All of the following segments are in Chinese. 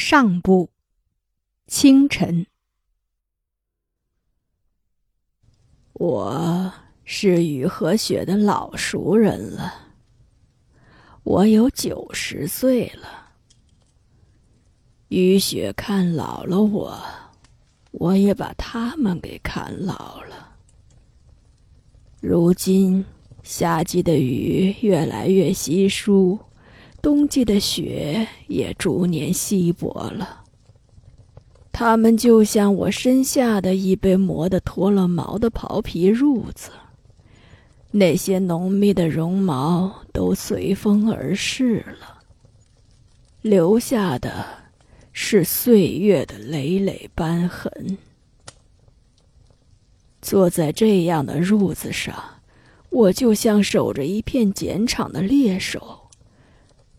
上部，清晨。我是雨和雪的老熟人了，我有九十岁了。雨雪看老了我，我也把他们给看老了。如今夏季的雨越来越稀疏。冬季的雪也逐年稀薄了，它们就像我身下的一被磨得脱了毛的袍皮褥子，那些浓密的绒毛都随风而逝了，留下的是岁月的累累斑痕。坐在这样的褥子上，我就像守着一片碱场的猎手。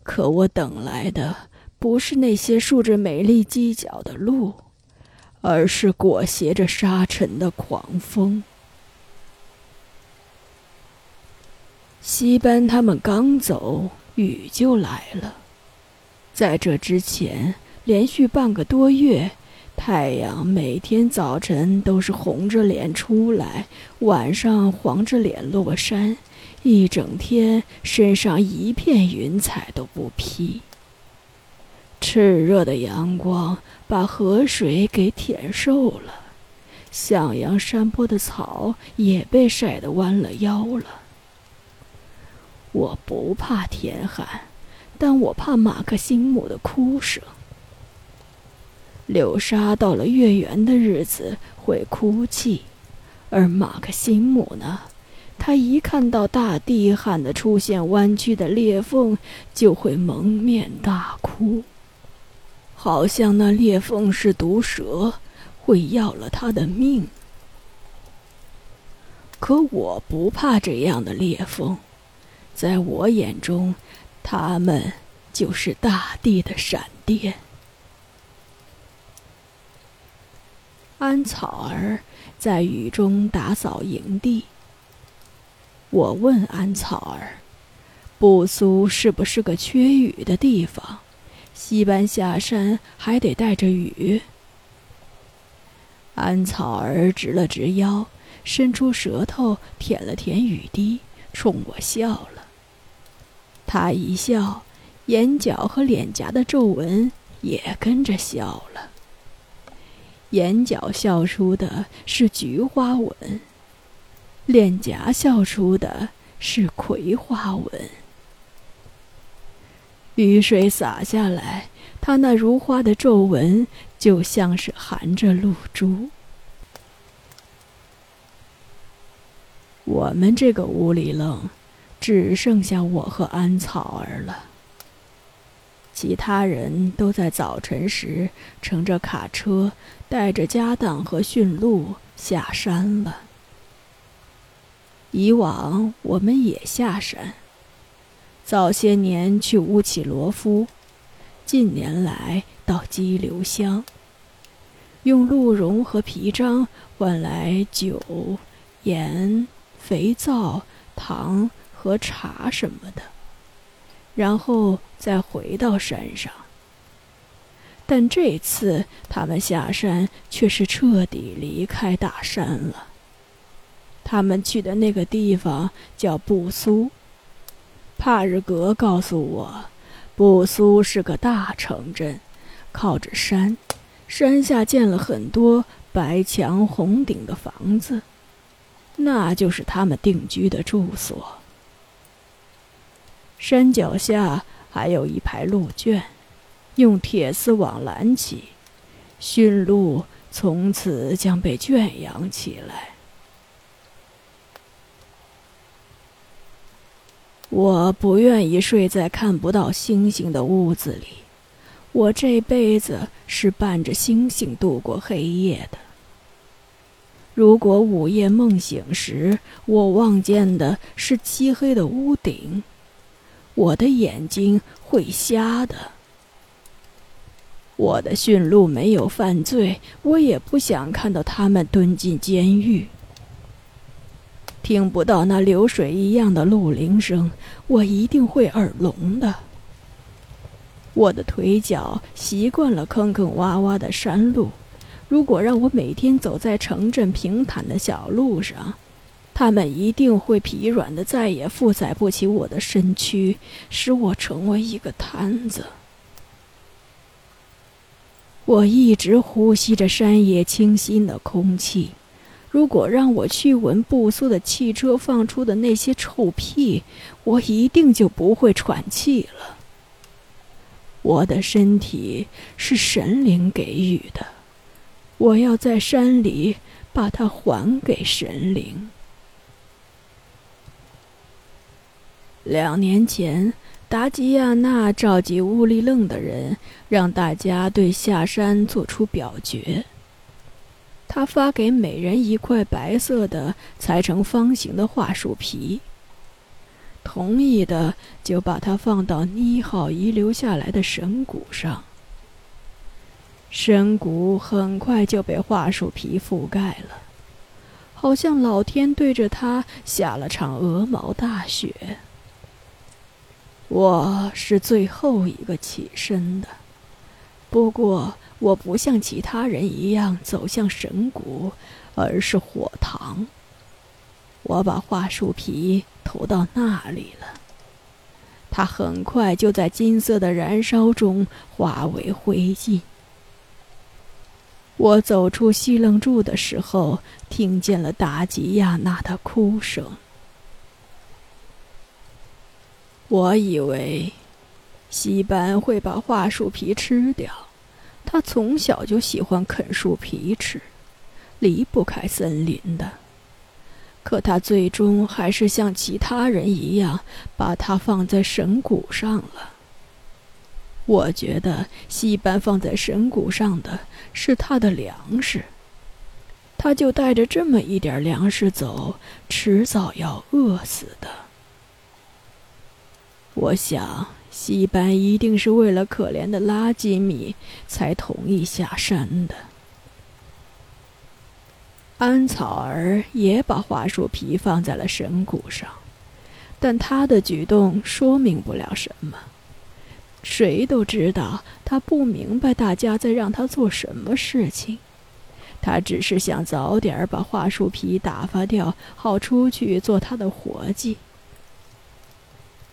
可我等来的不是那些竖着美丽犄角的鹿，而是裹挟着沙尘的狂风。西班他们刚走，雨就来了。在这之前，连续半个多月，太阳每天早晨都是红着脸出来，晚上黄着脸落山。一整天，身上一片云彩都不披。炽热的阳光把河水给舔瘦了，向阳山坡的草也被晒得弯了腰了。我不怕天寒，但我怕马克西姆的哭声。柳沙到了月圆的日子会哭泣，而马克西姆呢？他一看到大地旱的出现弯曲的裂缝，就会蒙面大哭，好像那裂缝是毒蛇，会要了他的命。可我不怕这样的裂缝，在我眼中，他们就是大地的闪电。安草儿在雨中打扫营地。我问安草儿：“布苏是不是个缺雨的地方？西班下山还得带着雨？”安草儿直了直腰，伸出舌头舔了舔雨滴，冲我笑了。他一笑，眼角和脸颊的皱纹也跟着笑了。眼角笑出的是菊花纹。脸颊笑出的是葵花纹，雨水洒下来，他那如花的皱纹就像是含着露珠。我们这个屋里冷，只剩下我和安草儿了，其他人都在早晨时乘着卡车，带着家当和驯鹿下山了。以往我们也下山。早些年去乌起罗夫，近年来到激流乡。用鹿茸和皮张换来酒、盐、肥皂、糖和茶什么的，然后再回到山上。但这次他们下山却是彻底离开大山了。他们去的那个地方叫布苏。帕日格告诉我，布苏是个大城镇，靠着山，山下建了很多白墙红顶的房子，那就是他们定居的住所。山脚下还有一排鹿圈，用铁丝网拦起，驯鹿从此将被圈养起来。我不愿意睡在看不到星星的屋子里，我这辈子是伴着星星度过黑夜的。如果午夜梦醒时，我望见的是漆黑的屋顶，我的眼睛会瞎的。我的驯鹿没有犯罪，我也不想看到他们蹲进监狱。听不到那流水一样的鹿铃声，我一定会耳聋的。我的腿脚习惯了坑坑洼洼的山路，如果让我每天走在城镇平坦的小路上，他们一定会疲软的，再也负载不起我的身躯，使我成为一个瘫子。我一直呼吸着山野清新的空气。如果让我去闻不苏的汽车放出的那些臭屁，我一定就不会喘气了。我的身体是神灵给予的，我要在山里把它还给神灵。两年前，达吉亚纳召集乌力楞的人，让大家对下山做出表决。他发给每人一块白色的裁成方形的桦树皮。同意的就把它放到妮号遗留下来的神骨上。神骨很快就被桦树皮覆盖了，好像老天对着他下了场鹅毛大雪。我是最后一个起身的，不过。我不像其他人一样走向神谷，而是火塘。我把桦树皮投到那里了，它很快就在金色的燃烧中化为灰烬。我走出西楞柱的时候，听见了达吉亚娜的哭声。我以为西班会把桦树皮吃掉。他从小就喜欢啃树皮吃，离不开森林的。可他最终还是像其他人一样，把它放在神谷上了。我觉得戏班放在神谷上的是他的粮食，他就带着这么一点粮食走，迟早要饿死的。我想。西班一定是为了可怜的拉吉米才同意下山的。安草儿也把桦树皮放在了神谷上，但他的举动说明不了什么。谁都知道他不明白大家在让他做什么事情，他只是想早点把桦树皮打发掉，好出去做他的活计。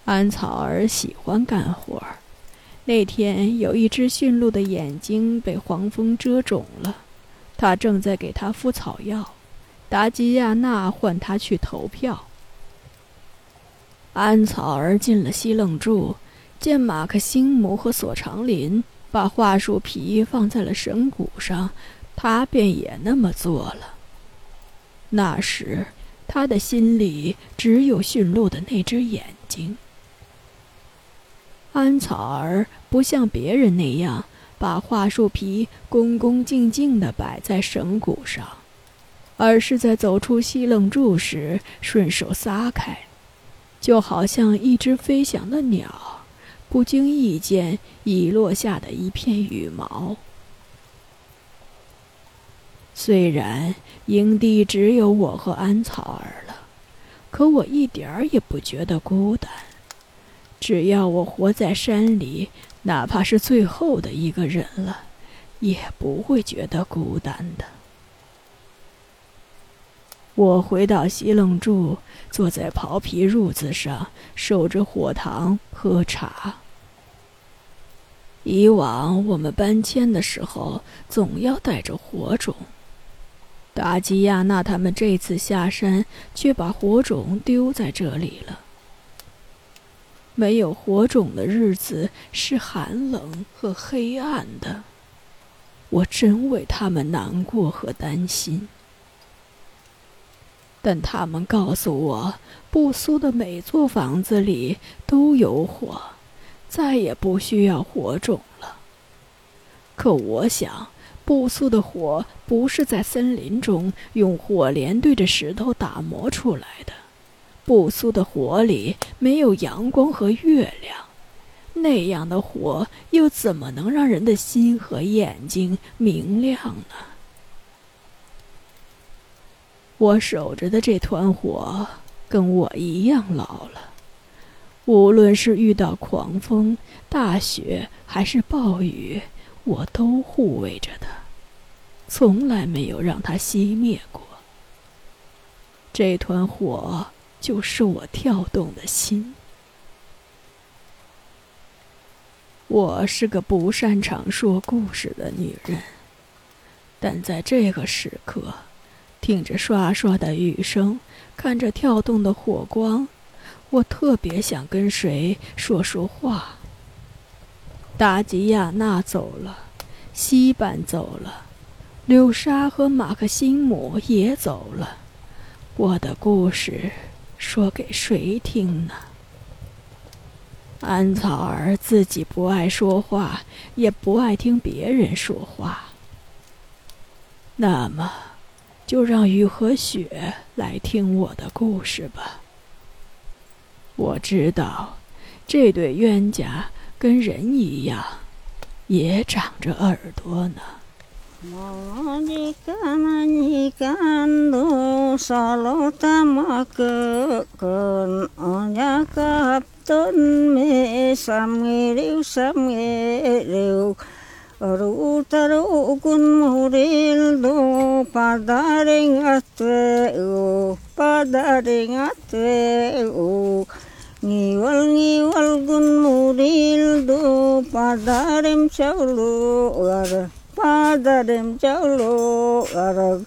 安草儿喜欢干活儿。那天有一只驯鹿的眼睛被黄蜂蛰肿了，他正在给它敷草药。达吉亚娜唤他去投票。安草儿进了西楞柱，见马克辛姆和索长林把桦树皮放在了神骨上，他便也那么做了。那时，他的心里只有驯鹿的那只眼睛。安草儿不像别人那样把桦树皮恭恭敬敬地摆在神骨上，而是在走出西楞柱时顺手撒开，就好像一只飞翔的鸟不经意间遗落下的一片羽毛。虽然营地只有我和安草儿了，可我一点儿也不觉得孤单。只要我活在山里，哪怕是最后的一个人了，也不会觉得孤单的。我回到西楞柱，坐在刨皮褥子上，守着火塘喝茶。以往我们搬迁的时候，总要带着火种。达吉亚娜他们这次下山，却把火种丢在这里了。没有火种的日子是寒冷和黑暗的，我真为他们难过和担心。但他们告诉我，布苏的每座房子里都有火，再也不需要火种了。可我想，布苏的火不是在森林中用火镰对着石头打磨出来的。不苏的火里没有阳光和月亮，那样的火又怎么能让人的心和眼睛明亮呢？我守着的这团火跟我一样老了，无论是遇到狂风、大雪还是暴雨，我都护卫着它，从来没有让它熄灭过。这团火就是我跳动的心。我是个不擅长说故事的女人，但在这个时刻，听着刷刷的雨声，看着跳动的火光，我特别想跟谁说说话。达吉亚娜走了，西班走了，柳莎和马克辛姆也走了，我的故事说给谁听呢？安草儿自己不爱说话，也不爱听别人说话。那么，就让雨和雪来听我的故事吧。我知道，这对冤家跟人一样，也长着耳朵呢。Monikandu salotamakekeun onyakaptun me samiriu samiriu Rutarukun muril do padaring atwe u padaring atwe u Ngiwal ngiwal gun muril do padarim chaulu gara pa da dem chao lo arak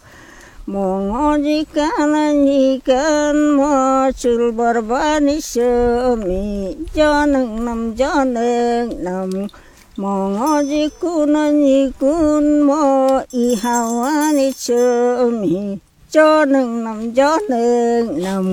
Mongo jikana nikan mo chul barbani shami janang nam janang nam Mongo jikuna nikun mo ihawani shami janang nam janang nam